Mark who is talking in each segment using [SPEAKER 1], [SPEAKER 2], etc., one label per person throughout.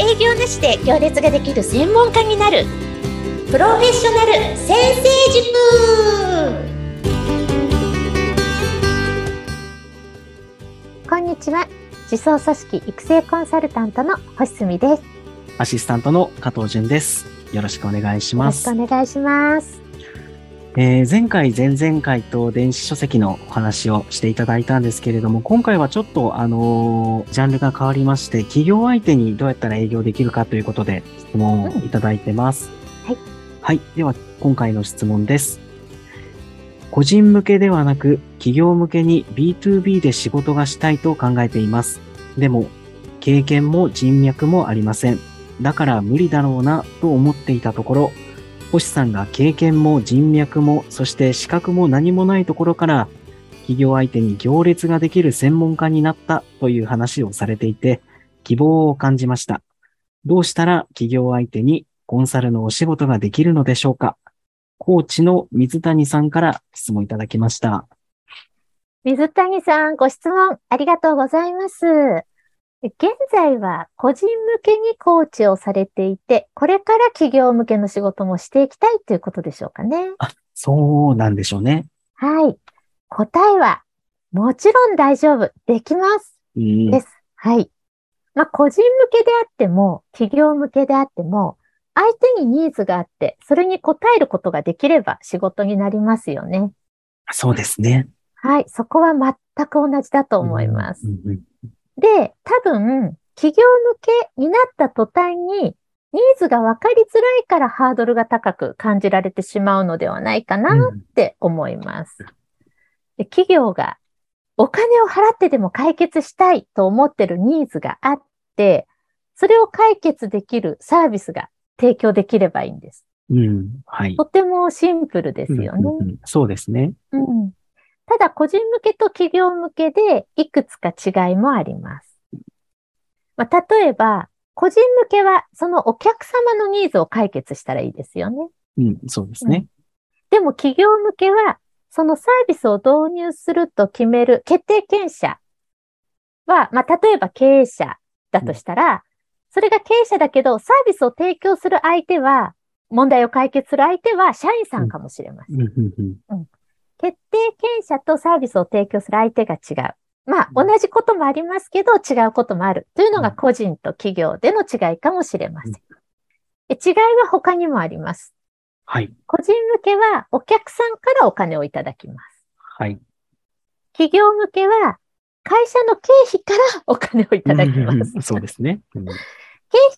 [SPEAKER 1] 営業なしで行列ができる専門家になるプロフェッショナル先生塾
[SPEAKER 2] こんにちは。自走組織育成コンサルタントの星澄です。
[SPEAKER 3] アシスタントの加藤淳です。よろしくお願いし
[SPEAKER 2] よろし
[SPEAKER 3] ます。
[SPEAKER 2] くお願いします。
[SPEAKER 3] えー前回、前々回と電子書籍のお話をしていただいたんですけれども、今回はちょっと、あのージャンルが変わりまして、企業相手にどうやったら営業できるかということで質問をいただいてます。
[SPEAKER 2] はい。
[SPEAKER 3] はい。では、今回の質問です。個人向けではなく、企業向けに B2B で仕事がしたいと考えています。でも、経験も人脈もありません。だから無理だろうなと思っていたところ、星さんが経験も人脈も、そして資格も何もないところから、企業相手に行列ができる専門家になったという話をされていて、希望を感じました。どうしたら企業相手にコンサルのお仕事ができるのでしょうか？コーチの水谷さんから質問いただきました。
[SPEAKER 2] 水谷さん、ご質問ありがとうございます。現在は個人向けにコーチをされていて、これから企業向けの仕事もしていきたいということでしょうかね。
[SPEAKER 3] そうなんでしょうね。
[SPEAKER 2] はい。答えは、もちろん大丈夫。できます。
[SPEAKER 3] うん
[SPEAKER 2] です。はい。まあ、個人向けであっても、企業向けであっても、相手にニーズがあって、それに応えることができれば仕事になりますよね。
[SPEAKER 3] そうですね。
[SPEAKER 2] はい。そこは全く同じだと思います。
[SPEAKER 3] うんうん
[SPEAKER 2] で、多分、企業向けになった途端に、ニーズが分かりづらいからハードルが高く感じられてしまうのではないかな
[SPEAKER 3] うん
[SPEAKER 2] って思います。で企業がお金を払ってでも解決したいと思ってるニーズがあって、それを解決できるサービスが提供できればいいんです。
[SPEAKER 3] うん。はい。
[SPEAKER 2] とてもシンプルですよね。
[SPEAKER 3] うんうんうんそうですね。
[SPEAKER 2] うんただ、個人向けと企業向けでいくつか違いもあります。まあ、例えば、個人向けはそのお客様のニーズを解決したらいいですよね。
[SPEAKER 3] うん、そうですね。
[SPEAKER 2] でも企業向けは、そのサービスを導入すると決める決定権者は、まあ、例えば経営者だとしたら、それが経営者だけど、サービスを提供する相手は、問題を解決する相手は社員さんかもしれません。
[SPEAKER 3] うんうんうん
[SPEAKER 2] 決定権者とサービスを提供する相手が違う。まあ、
[SPEAKER 3] うん
[SPEAKER 2] 同じこともありますけど、違うこともある。というのが
[SPEAKER 3] うん
[SPEAKER 2] 個人と企業での違いかもしれません。
[SPEAKER 3] うん
[SPEAKER 2] で違いは他にもあります。
[SPEAKER 3] はい。
[SPEAKER 2] 個人向けはお客さんからお金をいただきます。
[SPEAKER 3] はい。
[SPEAKER 2] 企業向けは会社の経費からお金をいただきます。経
[SPEAKER 3] そうですね。うん
[SPEAKER 2] 費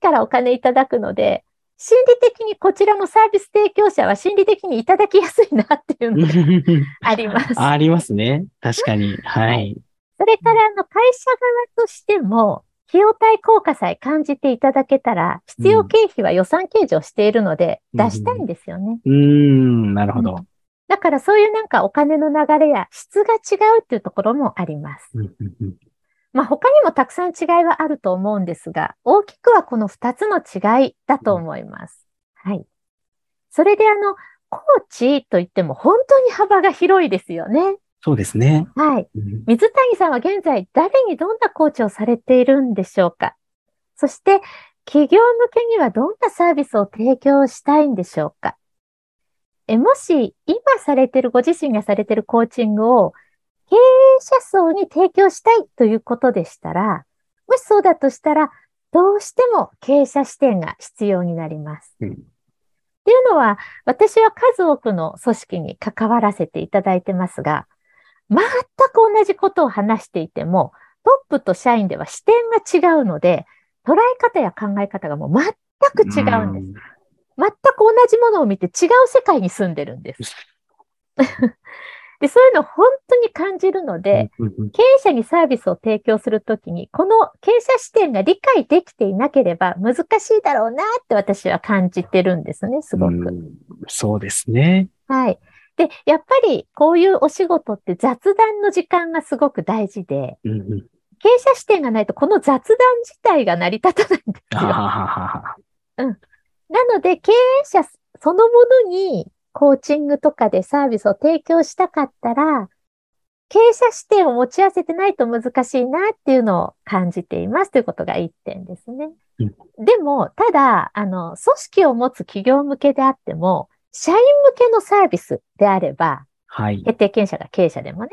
[SPEAKER 2] からお金いただくので、心理的にこちらのサービス提供者は心理的にいただきやすいなっていうのが あります。
[SPEAKER 3] ありますね。確かに。はい。
[SPEAKER 2] それから、あの、会社側としても、費用対効果さえ感じていただけたら、必要経費は予算計上しているので、
[SPEAKER 3] うん
[SPEAKER 2] 出したいんですよね。
[SPEAKER 3] うーん、なるほ
[SPEAKER 2] う
[SPEAKER 3] ど。
[SPEAKER 2] だから、そういうなんかお金の流れや質が違うっていうところもあります。
[SPEAKER 3] うんうんうん
[SPEAKER 2] まあ、他にもたくさん違いはあると思うんですが、大きくはこの2つの違いだと思います。はい。それで、あの、コーチといっても本当に幅が広いですよね。
[SPEAKER 3] そうですね。
[SPEAKER 2] はい。
[SPEAKER 3] うん
[SPEAKER 2] 水谷さんは現在誰にどんなコーチをされているんでしょうかそして企業向けにはどんなサービスを提供したいんでしょうかえもし今されているご自身がされているコーチングを経営者層に提供したいということでしたら、もしそうだとしたらどうしても経営者視点が必要になります。
[SPEAKER 3] うん
[SPEAKER 2] っていうのは私は数多くの組織に関わらせていただいてますが、全く同じことを話していても、トップと社員では視点が違うので、捉え方や考え方がもう全く違うんです。全く同じものを見て違う世界に住んでるんです。でそういうのを本当に感じるので、
[SPEAKER 3] うんうん
[SPEAKER 2] 経営者にサービスを提供するときに、この経営者視点が理解できていなければ難しいだろうなって私は感じてるんですね、すごく。
[SPEAKER 3] うんそうですね。
[SPEAKER 2] はい。で、やっぱりこういうお仕事って雑談の時間がすごく大事で、
[SPEAKER 3] うんうん
[SPEAKER 2] 経営者視点がないとこの雑談自体が成り立たないんですよ。
[SPEAKER 3] あはははは
[SPEAKER 2] なので、経営者そのものにコーチングとかでサービスを提供したかったら、経営者視点を持ち合わせてないと難しいなっていうのを感じていますということが一点ですね。
[SPEAKER 3] うん
[SPEAKER 2] でも、ただ、あの、組織を持つ企業向けであっても、社員向けのサービスであれば、
[SPEAKER 3] はい。
[SPEAKER 2] 決定権者が経営者でもね、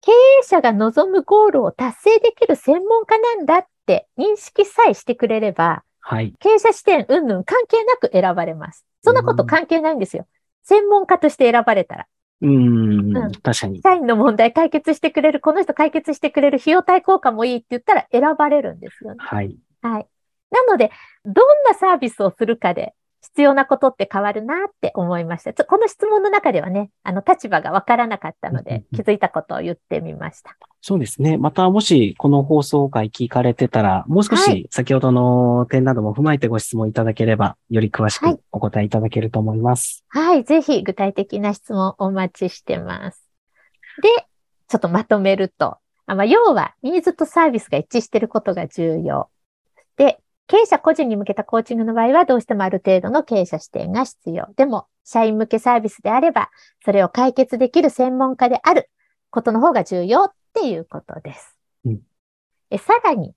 [SPEAKER 2] 経営者が望むゴールを達成できる専門家なんだって認識さえしてくれれば、
[SPEAKER 3] はい。
[SPEAKER 2] 経営者視点うんぬん関係なく選ばれます。そんなこと関係ないんですよ。専門家として選ばれたら。
[SPEAKER 3] うーん
[SPEAKER 2] うん。
[SPEAKER 3] 確かに。
[SPEAKER 2] 社員の問題解決してくれる、この人解決してくれる費用対効果もいいって言ったら選ばれるんですよね。
[SPEAKER 3] はい。
[SPEAKER 2] はい。なので、どんなサービスをするかで必要なことって変わるなって思いました。この質問の中ではね、あの立場がわからなかったので
[SPEAKER 3] うん
[SPEAKER 2] 気づいたことを言ってみました。
[SPEAKER 3] そうですね。またもしこの放送回聞かれてたら、もう少
[SPEAKER 2] は
[SPEAKER 3] し先ほどの点なども踏まえてご質問いただければ、より詳し
[SPEAKER 2] はい
[SPEAKER 3] くお答えいただけると思います。
[SPEAKER 2] はい。ぜひ具体的な質問お待ちしてます。で、ちょっとまとめると、あまあ、要はニーズとサービスが一致していることが重要。で、経営者個人に向けたコーチングの場合はどうしてもある程度の経営者視点が必要。でも、社員向けサービスであれば、それを解決できる専門家であることの方が重要っていうことです。
[SPEAKER 3] うん
[SPEAKER 2] えさらに、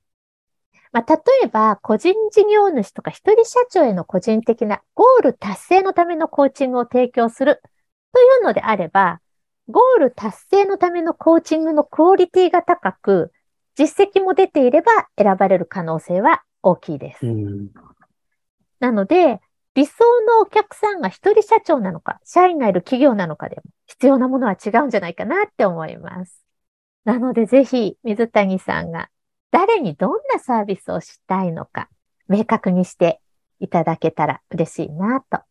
[SPEAKER 2] まあ、例えば、個人事業主とか一人社長への個人的なゴール達成のためのコーチングを提供するというのであれば、ゴール達成のためのコーチングのクオリティが高く、実績も出ていれば選ばれる可能性は大きいです。
[SPEAKER 3] うん。
[SPEAKER 2] なので、理想のお客さんが一人社長なのか、社員がいる企業なのかでも必要なものは違うんじゃないかなって思います。なので、ぜひ水谷さんが誰にどんなサービスをしたいのか、明確にしていただけたら嬉しいなと。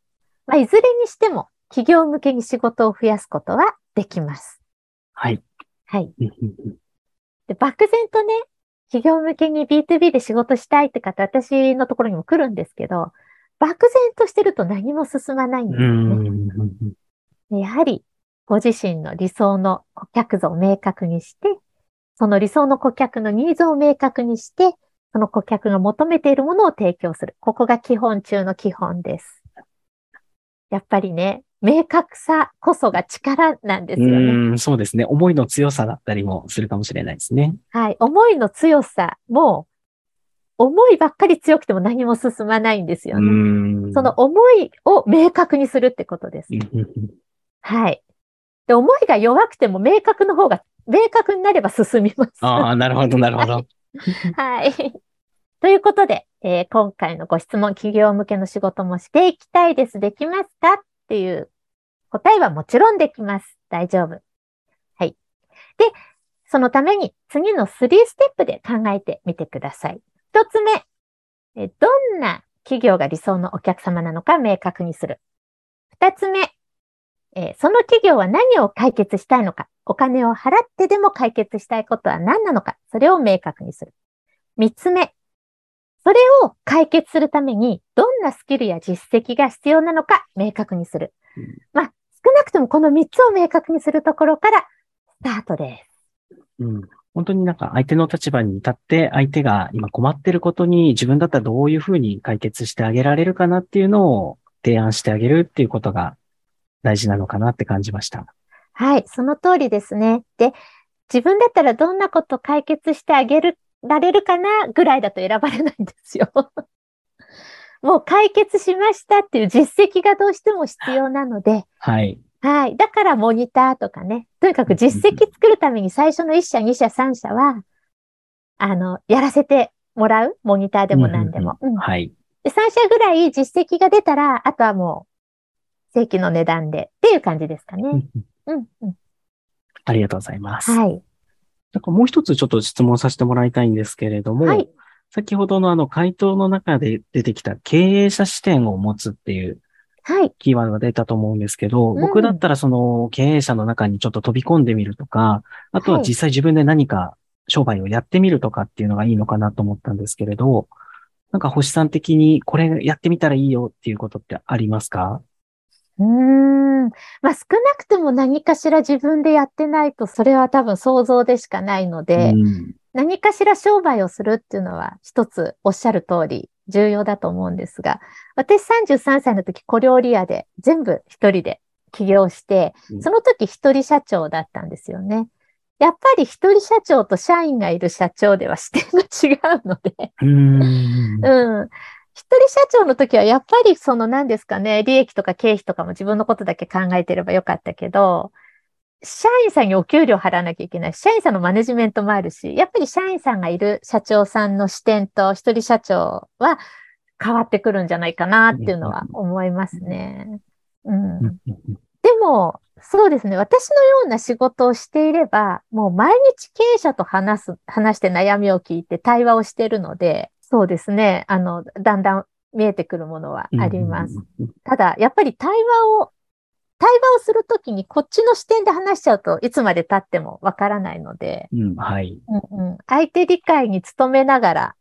[SPEAKER 2] まあ、いずれにしても、企業向けに仕事を増やすことはできます。
[SPEAKER 3] はい。
[SPEAKER 2] はい。で、漠然とね、企業向けに B2B で仕事したいって方、私のところにも来るんですけど、漠然としてると何も進まないんですね。やはり、ご自身の理想の顧客像を明確にして、その理想の顧客のニーズを明確にして、その顧客が求めているものを提供する。ここが基本中の基本です。やっぱりね、明確さこそが力なんですよね。
[SPEAKER 3] うん、そうですね。思いの強さだったりもするかもしれないですね。
[SPEAKER 2] はい。思いの強さも、思いばっかり強くても何も進まないんですよ
[SPEAKER 3] う
[SPEAKER 2] ね。
[SPEAKER 3] ん。
[SPEAKER 2] その思いを明確にするってことですはい。で、思いが弱くても明確の方が、明確になれば進みます。
[SPEAKER 3] ああ、なるほど、なるほど。
[SPEAKER 2] はい。ということで、えー今回のご質問、企業向けの仕事もしていきたいです。できますか？っていう答えはもちろんできます。大丈夫。はい。で、そのために次の3ステップで考えてみてください。一つ目、えーどんな企業が理想のお客様なのか明確にする。二つ目、えーその企業は何を解決したいのか、お金を払ってでも解決したいことは何なのか、それを明確にする。三つ目、それを解決するために、どんなスキルや実績が必要なのか明確にする
[SPEAKER 3] うん。
[SPEAKER 2] まあ、少なくともこの三つを明確にするところからスタートです。
[SPEAKER 3] うん。本当になんか相手の立場に立って、相手が今困ってることに自分だったらどういうふうに解決してあげられるかなっていうのを提案してあげるっていうことが大事なのかなって感じました。
[SPEAKER 2] はい、その通りですね。で、自分だったらどんなこと解決してあげる、られるかなぐらいだと選ばれないんですよ。もう解決しましたっていう実績がどうしても必要なので、
[SPEAKER 3] はい。
[SPEAKER 2] はい。だからモニターとかね、とにかく実績作るために最初の1社、2社、3社は、あの、やらせてもらう。モニターでも何でも。うん
[SPEAKER 3] はい。
[SPEAKER 2] で3社ぐらい実績が出たら、あとはもう、正規の値段でっていう感じですかね。
[SPEAKER 3] うん
[SPEAKER 2] うん、うん。
[SPEAKER 3] ありがとうございます。
[SPEAKER 2] はい。
[SPEAKER 3] なんかもう一つちょっと質問させてもらいたいんですけれども、
[SPEAKER 2] はい。
[SPEAKER 3] 先ほどのあの回答の中で出てきた経営者視点を持つっていう
[SPEAKER 2] はい。
[SPEAKER 3] キーワードが出たと思うんですけど、
[SPEAKER 2] うん
[SPEAKER 3] 僕だったらその経営者の中にちょっと飛び込んでみるとか、あとは
[SPEAKER 2] はい
[SPEAKER 3] 実際自分で何か商売をやってみるとかっていうのがいいのかなと思ったんですけれど、なんか星さん的にこれやってみたらいいよっていうことってありますか？
[SPEAKER 2] うーん。まあ、少なくとも何かしら自分でやってないと、それは多分想像でしかないので、
[SPEAKER 3] うん
[SPEAKER 2] 何かしら商売をするっていうのは一つおっしゃる通り重要だと思うんですが、私33歳の時小料理屋で全部一人で起業して
[SPEAKER 3] う、ん
[SPEAKER 2] その時一人社長だったんですよね。やっぱり一人社長と社員がいる社長では視点が違うので、
[SPEAKER 3] うーん。
[SPEAKER 2] うん。一人社長の時はやっぱりその何ですかね、利益とか経費とかも自分のことだけ考えてればよかったけど、社員さんにお給料払わなきゃいけないし、社員さんのマネジメントもあるし、やっぱり社員さんがいる社長さんの視点と一人社長は変わってくるんじゃないかなっていうのは思いますね。うん。
[SPEAKER 3] うん
[SPEAKER 2] でも、そうですね。私のような仕事をしていれば、もう毎日経営者と話す、話して悩みを聞いて対話をしているので、そうですね。あの、だんだん見えてくるものはあります。。ただ、やっぱり対話を、対話をするときにこっちの視点で話しちゃうといつまで経ってもわからないので、
[SPEAKER 3] うん、はい。
[SPEAKER 2] うんうん、相手理解に努めながら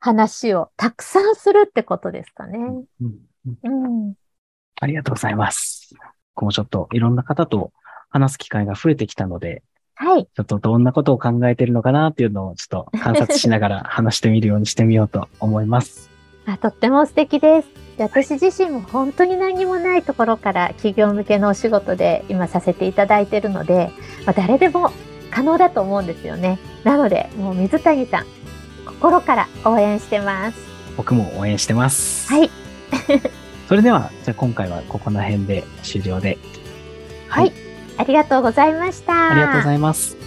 [SPEAKER 2] 話をたくさんするってことですかね。
[SPEAKER 3] うん
[SPEAKER 2] うん。
[SPEAKER 3] ありがとうございます。僕もちょっといろんな方と話す機会が増えてきたので、
[SPEAKER 2] はい。
[SPEAKER 3] ちょっとどんなことを考えてるのかなっていうのをちょっと観察しながら話してみるようにしてみようと思います。
[SPEAKER 2] あとっても素敵です。で私自身も本当に何もないところから企業向けのお仕事で今させていただいているので、まあ、誰でも可能だと思うんですよね。なので、もう水谷さん、心から応援してます。
[SPEAKER 3] 僕も応援してます。
[SPEAKER 2] はい。
[SPEAKER 3] それでは、じゃあ今回はここの辺で終了で。
[SPEAKER 2] はい。ありがとうございました。
[SPEAKER 3] ありがとうございます。